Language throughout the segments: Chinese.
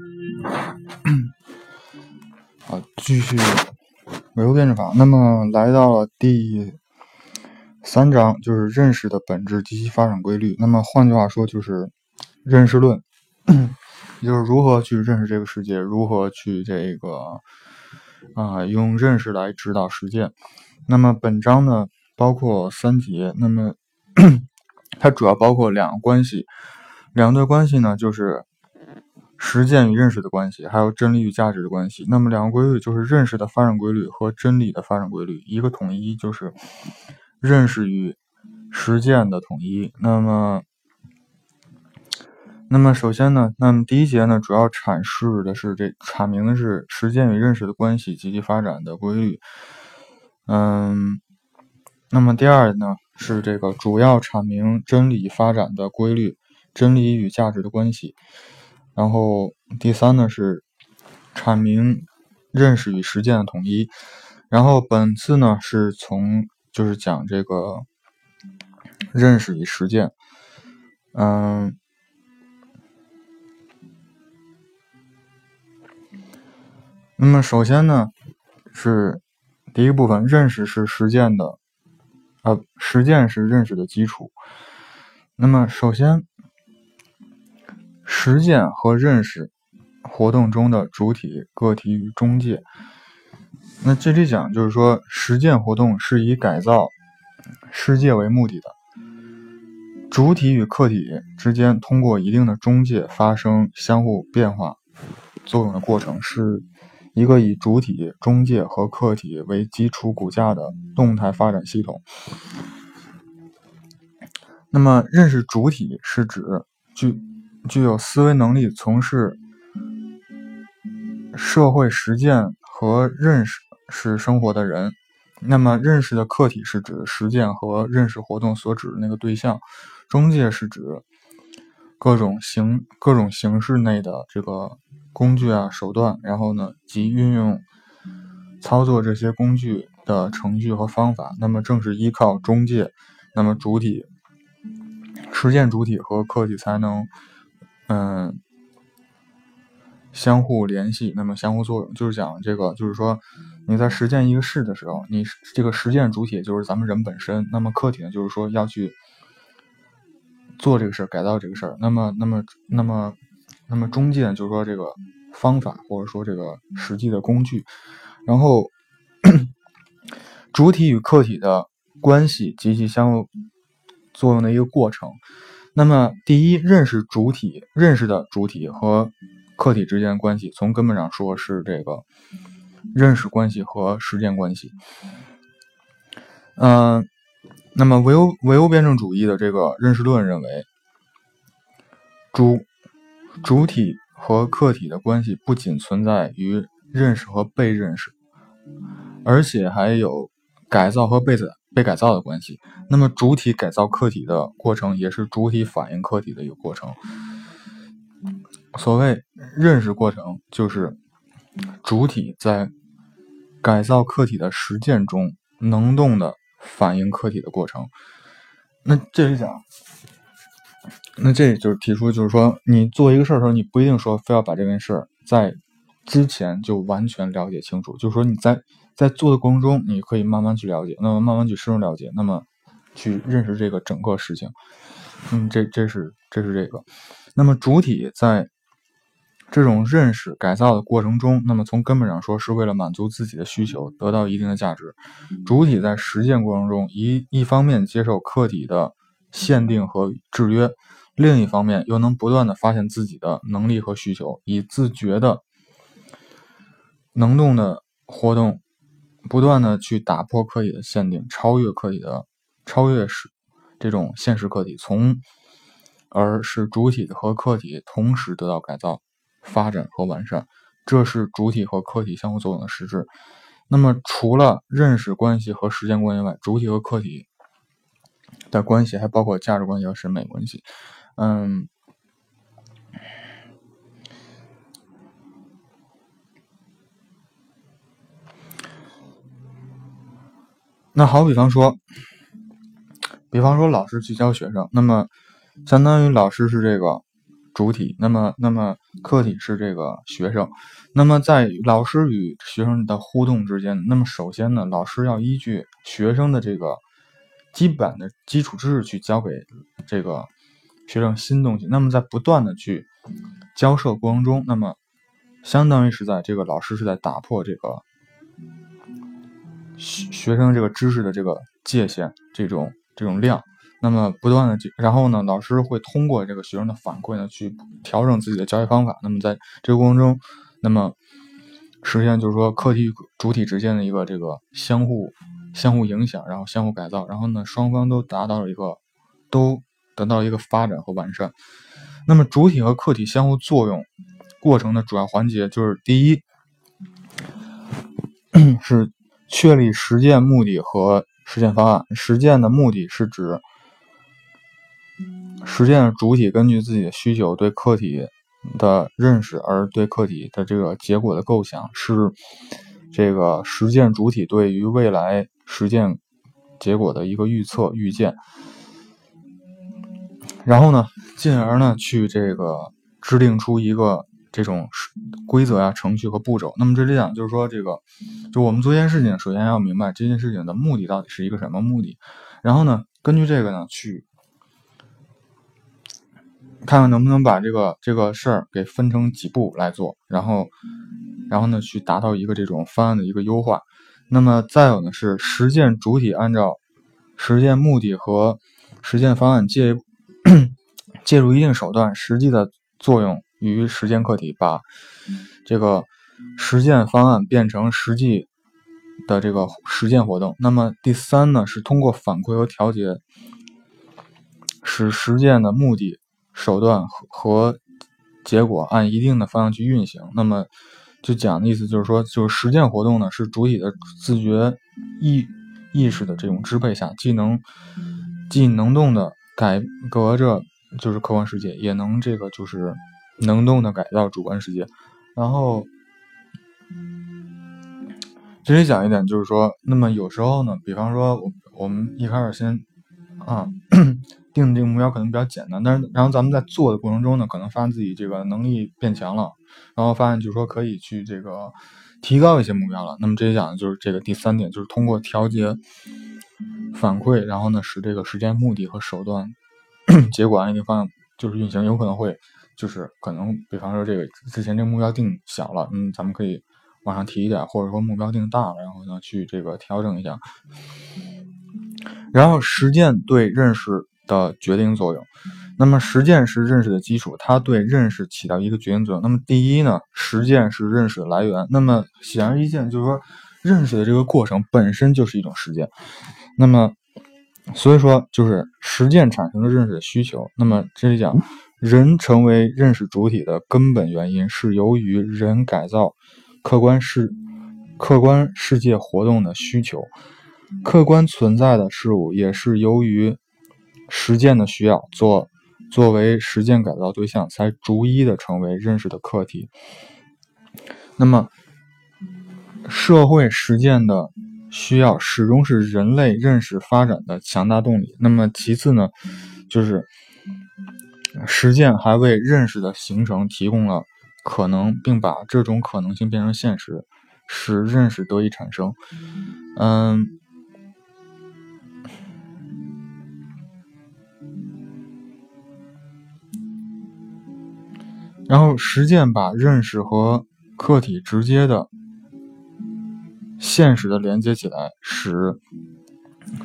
好，继续唯物辩证法。那么来到了第三章，就是认识的本质及其发展规律。那么换句话说，就是认识论，也 就是如何去认识这个世界，如何去这个啊用认识来指导实践。那么本章呢，包括三节。那么 它主要包括两个关系，两对关系呢，就是实践与认识的关系，还有真理与价值的关系。那么两个规律就是认识的发展规律和真理的发展规律，一个统一就是认识与实践的统一。那么，那么首先呢，那么第一节呢，主要阐释的是这阐明的是实践与认识的关系及其发展的规律。嗯，那么第二呢？是这个主要阐明真理发展的规律，真理与价值的关系。然后第三呢是阐明认识与实践的统一。然后本次呢是从就是讲这个认识与实践。嗯，那么首先呢是第一部分，认识是实践的。呃，实践是认识的基础。那么，首先，实践和认识活动中的主体、个体与中介。那这里讲就是说，实践活动是以改造世界为目的的，主体与客体之间通过一定的中介发生相互变化作用的过程是。一个以主体、中介和客体为基础骨架的动态发展系统。那么，认识主体是指具具有思维能力、从事社会实践和认识是生活的人。那么，认识的客体是指实践和认识活动所指的那个对象。中介是指各种形各种形式内的这个。工具啊，手段，然后呢，及运用、操作这些工具的程序和方法。那么，正是依靠中介，那么主体、实践主体和客体才能，嗯，相互联系，那么相互作用。就是讲这个，就是说你在实践一个事的时候，你这个实践主体就是咱们人本身，那么客体呢，就是说要去做这个事儿，改造这个事儿。那么，那么，那么。那么中介就是说这个方法或者说这个实际的工具，然后主体与客体的关系及其相互作用的一个过程。那么第一，认识主体认识的主体和客体之间关系，从根本上说是这个认识关系和实践关系。嗯，那么唯物唯物辩证主义的这个认识论认为主。主体和客体的关系不仅存在于认识和被认识，而且还有改造和被改被改造的关系。那么，主体改造客体的过程，也是主体反映客体的一个过程。所谓认识过程，就是主体在改造客体的实践中能动的反映客体的过程。那这里讲。那这就是提出，就是说，你做一个事儿的时候，你不一定说非要把这件事儿在之前就完全了解清楚。就是说，你在在做的过程中，你可以慢慢去了解，那么慢慢去深入了解，那么去认识这个整个事情。嗯，这这是这是这个。那么主体在这种认识改造的过程中，那么从根本上说，是为了满足自己的需求，得到一定的价值。主体在实践过程中，一一方面接受客体的。限定和制约，另一方面又能不断的发现自己的能力和需求，以自觉的能动的活动，不断的去打破客体的限定，超越客体的超越是这种现实客体，从而使主体和客体同时得到改造、发展和完善，这是主体和客体相互作用的实质。那么，除了认识关系和时间关系外，主体和客体。的关系还包括价值关系和审美关系，嗯，那好比方说，比方说老师去教学生，那么相当于老师是这个主体，那么那么客体是这个学生。那么在老师与学生的互动之间，那么首先呢，老师要依据学生的这个基本的基础知识去教给这个学生新东西。那么在不断的去交涉过程中，那么相当于是在这个老师是在打破这个学学生这个知识的这个界限，这种这种量。那么不断的，然后呢，老师会通过这个学生的反馈呢，去调整自己的教学方法。那么在这个过程中，那么实现就是说课题主体之间的一个这个相互相互影响，然后相互改造，然后呢，双方都达到了一个都得到一个发展和完善。那么主体和客体相互作用过程的主要环节就是第一是确立实践目的和实践方案。实践的目的是指。实践主体根据自己的需求对客体的认识，而对客体的这个结果的构想，是这个实践主体对于未来实践结果的一个预测预见。然后呢，进而呢去这个制定出一个这种规则呀、程序和步骤。那么这里讲就是说，这个就我们做一件事情，首先要明白这件事情的目的到底是一个什么目的。然后呢，根据这个呢去。看看能不能把这个这个事儿给分成几步来做，然后，然后呢，去达到一个这种方案的一个优化。那么再有呢，是实践主体按照实践目的和实践方案介 介入一定手段，实际的作用于实践课题，把这个实践方案变成实际的这个实践活动。那么第三呢，是通过反馈和调节，使实践的目的。手段和和结果按一定的方向去运行，那么就讲的意思就是说，就是实践活动呢是主体的自觉意意识的这种支配下，既能既能动的改革着就是客观世界，也能这个就是能动的改造主观世界。然后这里讲一点就是说，那么有时候呢，比方说我我们一开始先啊。定的这个目标可能比较简单，但是然后咱们在做的过程中呢，可能发现自己这个能力变强了，然后发现就是说可以去这个提高一些目标了。那么这里讲的就是这个第三点，就是通过调节反馈，然后呢使这个时间目的和手段结果按一定方向就是运行，有可能会就是可能比方说这个之前这个目标定小了，嗯，咱们可以往上提一点，或者说目标定大了，然后呢去这个调整一下，然后实践对认识。的决定作用，那么实践是认识的基础，它对认识起到一个决定作用。那么第一呢，实践是认识的来源。那么显而易见，就是说认识的这个过程本身就是一种实践。那么所以说，就是实践产生了认识的需求。那么这里讲，人成为认识主体的根本原因是由于人改造客观世客观世界活动的需求，客观存在的事物也是由于。实践的需要，做作为实践改造对象，才逐一的成为认识的课题。那么，社会实践的需要始终是人类认识发展的强大动力。那么，其次呢，就是实践还为认识的形成提供了可能，并把这种可能性变成现实，使认识得以产生。嗯。然后实践把认识和客体直接的、现实的连接起来，使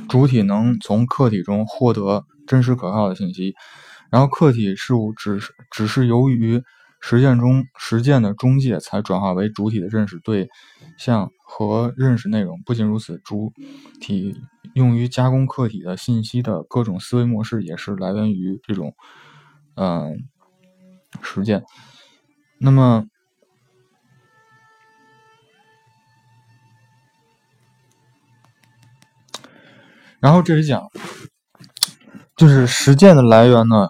主体能从客体中获得真实可靠的信息。然后客体事物只是只是由于实践中实践的中介，才转化为主体的认识对象和认识内容。不仅如此，主体用于加工客体的信息的各种思维模式，也是来源于这种，嗯。实践，那么，然后这里讲，就是实践的来源呢，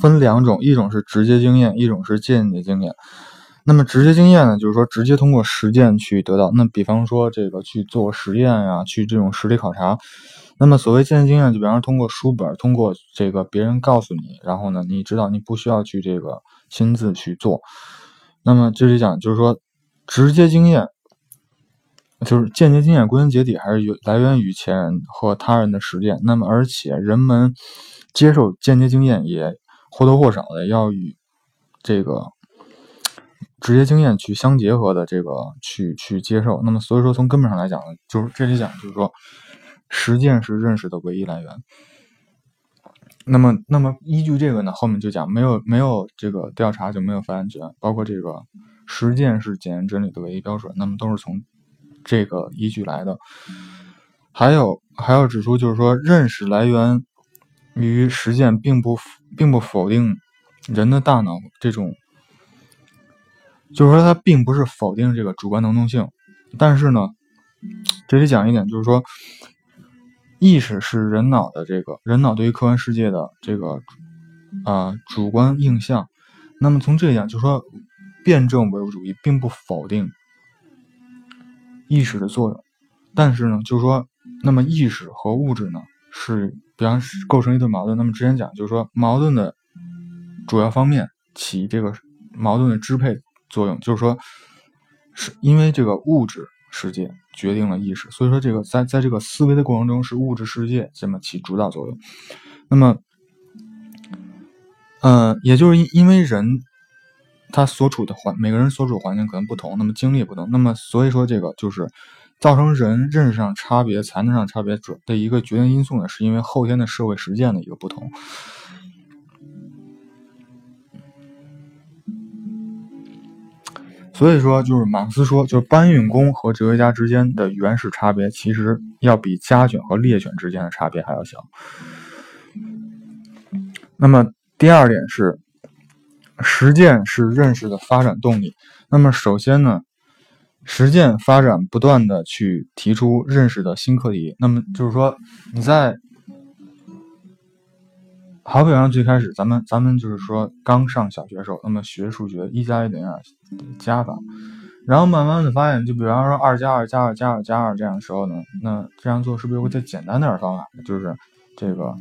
分两种，一种是直接经验，一种是间接经验。那么直接经验呢，就是说直接通过实践去得到。那比方说这个去做实验呀，去这种实地考察。那么所谓间接经验，就比方说通过书本，通过这个别人告诉你，然后呢，你知道你不需要去这个。亲自去做。那么这里讲就是说，直接经验就是间接经验，归根结底还是来源于前人和他人的实践。那么而且人们接受间接经验也或多或少的要与这个。直接经验去相结合的这个去去接受，那么所以说从根本上来讲呢，就是这里讲就是说，实践是认识的唯一来源。那么那么依据这个呢，后面就讲没有没有这个调查就没有发言权，包括这个实践是检验真理的唯一标准，那么都是从这个依据来的。还有还要指出就是说，认识来源于实践，并不并不否定人的大脑这种。就是说，它并不是否定这个主观能动性，但是呢，这里讲一点，就是说，意识是人脑的这个人脑对于客观世界的这个啊主观印象。那么从这里讲，就是说，辩证唯物主义并不否定意识的作用，但是呢，就是说，那么意识和物质呢是比方构成一对矛盾。那么之前讲，就是说，矛盾的主要方面起这个矛盾的支配。作用就是说，是因为这个物质世界决定了意识，所以说这个在在这个思维的过程中是物质世界这么起主导作用。那么，嗯，也就是因因为人他所处的环，每个人所处环境可能不同，那么经历也不同，那么所以说这个就是造成人认识上差别、才能上差别主的一个决定因素呢，是因为后天的社会实践的一个不同。所以说，就是马克思说，就是搬运工和哲学家之间的原始差别，其实要比家犬和猎犬之间的差别还要小。那么第二点是，实践是认识的发展动力。那么首先呢，实践发展不断的去提出认识的新课题。那么就是说，你在。好比方最开始，咱们咱们就是说刚上小学时候，那么学数学一加一等于二加法，然后慢慢的发现，就比方说二加二加二加二加二这样的时候呢，那这样做是不是有个再简单点的方法？就是这个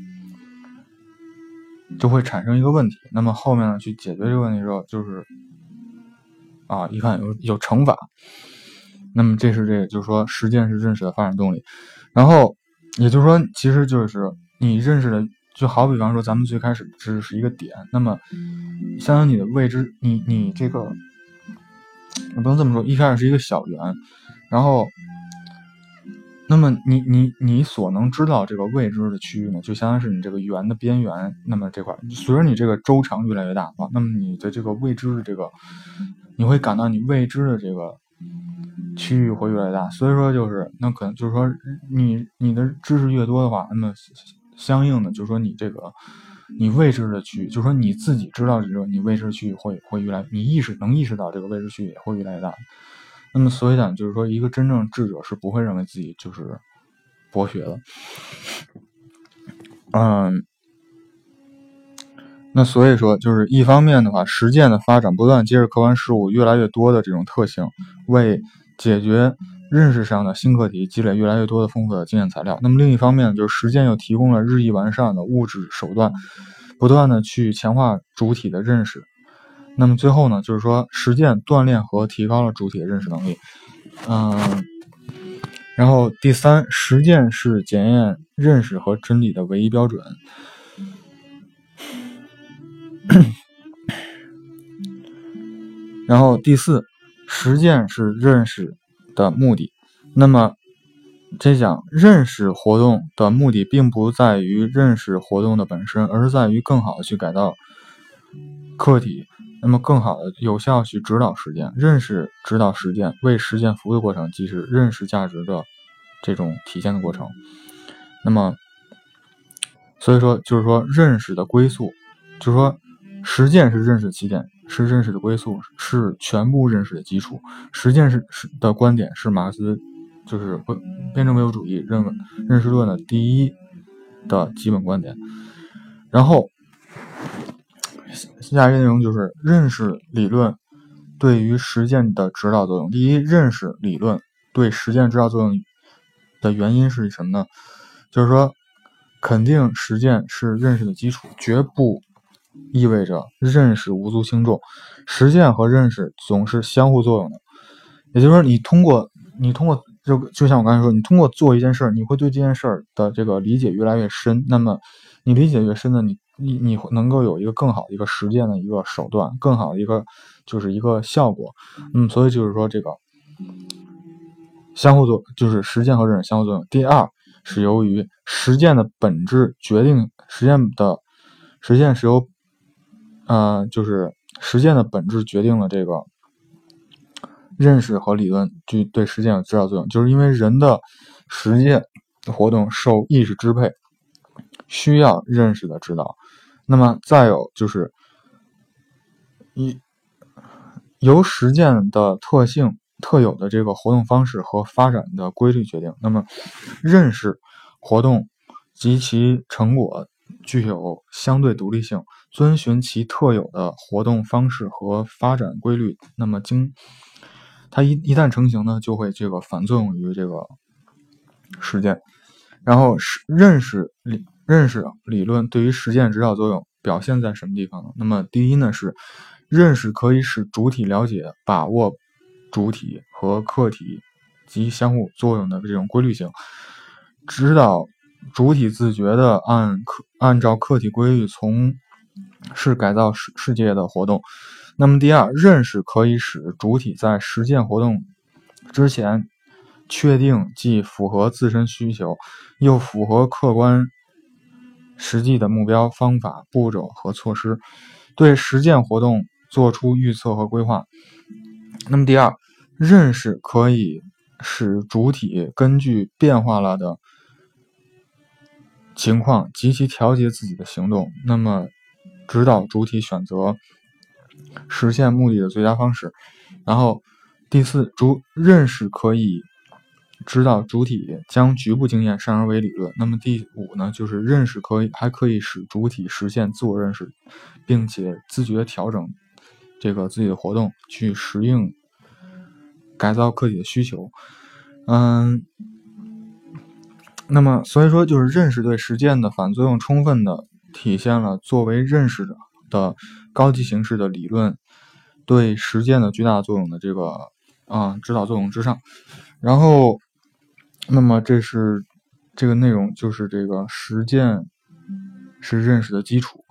就会产生一个问题。那么后面呢，去解决这个问题的时候，就是啊，一看有有乘法，那么这是这个就是说实践是认识的发展动力。然后也就是说，其实就是你认识的。就好比方说，咱们最开始知识是一个点，那么相当于你的未知，你你这个，你不能这么说，一开始是一个小圆，然后，那么你你你所能知道这个未知的区域呢，就相当是你这个圆的边缘，那么这块随着你这个周长越来越大啊，那么你的这个未知的这个，你会感到你未知的这个区域会越来越大，所以说就是那可能就是说你你的知识越多的话，那么。相应的，就是说你这个你未知的区域，就是说你自己知道这个你未知区域会会越来，你意识能意识到这个未知区域也会越来越大。那么所以讲，就是说一个真正智者是不会认为自己就是博学的。嗯，那所以说就是一方面的话，实践的发展不断接着客观事物越来越多的这种特性，为解决。认识上的新课题积累越来越多的丰富的经验材料。那么另一方面，就是实践又提供了日益完善的物质手段，不断的去强化主体的认识。那么最后呢，就是说实践锻炼和提高了主体的认识能力。嗯，然后第三，实践是检验认识和真理的唯一标准。然后第四，实践是认识。的目的，那么这讲认识活动的目的，并不在于认识活动的本身，而是在于更好的去改造客体，那么更好的有效去指导实践，认识指导实践，为实践服务的过程，即是认识价值的这种体现的过程。那么，所以说就是说认识的归宿，就是说实践是认识起点。是认识的归宿，是全部认识的基础。实践是是的观点是马克思，就是辩证唯物主义认为认识论的第一的基本观点。然后下一个内容就是认识理论对于实践的指导作用。第一，认识理论对实践指导作用的原因是什么呢？就是说，肯定实践是认识的基础，绝不意味着认识无足轻重。实践和认识总是相互作用的，也就是说，你通过你通过就就像我刚才说，你通过做一件事儿，你会对这件事儿的这个理解越来越深。那么你理解越深呢，你你你能够有一个更好的一个实践的一个手段，更好的一个就是一个效果。嗯，所以就是说这个相互作就是实践和认识相互作用。第二。是由于实践的本质决定实践的实践是由，呃，就是实践的本质决定了这个认识和理论具对实践有指导作用，就是因为人的实践活动受意识支配，需要认识的指导。那么再有就是一由实践的特性。特有的这个活动方式和发展的规律决定。那么，认识活动及其成果具有相对独立性，遵循其特有的活动方式和发展规律。那么，经它一一旦成型呢，就会这个反作用于这个实践。然后，认识理认识理论对于实践指导作用表现在什么地方呢？那么，第一呢是认识可以使主体了解把握。主体和客体及相互作用的这种规律性，指导主体自觉的按客按照客体规律从事改造世世界的活动。那么第二，认识可以使主体在实践活动之前确定既符合自身需求又符合客观实际的目标、方法、步骤和措施，对实践活动做出预测和规划。那么第二。认识可以使主体根据变化了的情况及其调节自己的行动，那么指导主体选择实现目的的最佳方式。然后第四，主认识可以指导主体将局部经验上升为理论。那么第五呢，就是认识可以还可以使主体实现自我认识，并且自觉调整这个自己的活动去适应。改造客体的需求，嗯，那么所以说，就是认识对实践的反作用，充分的体现了作为认识的高级形式的理论对实践的巨大作用的这个啊指导作用之上。然后，那么这是这个内容，就是这个实践是认识的基础。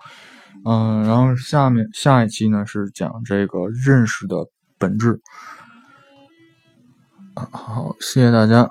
嗯，然后下面下一期呢是讲这个认识的本质。好，谢谢大家。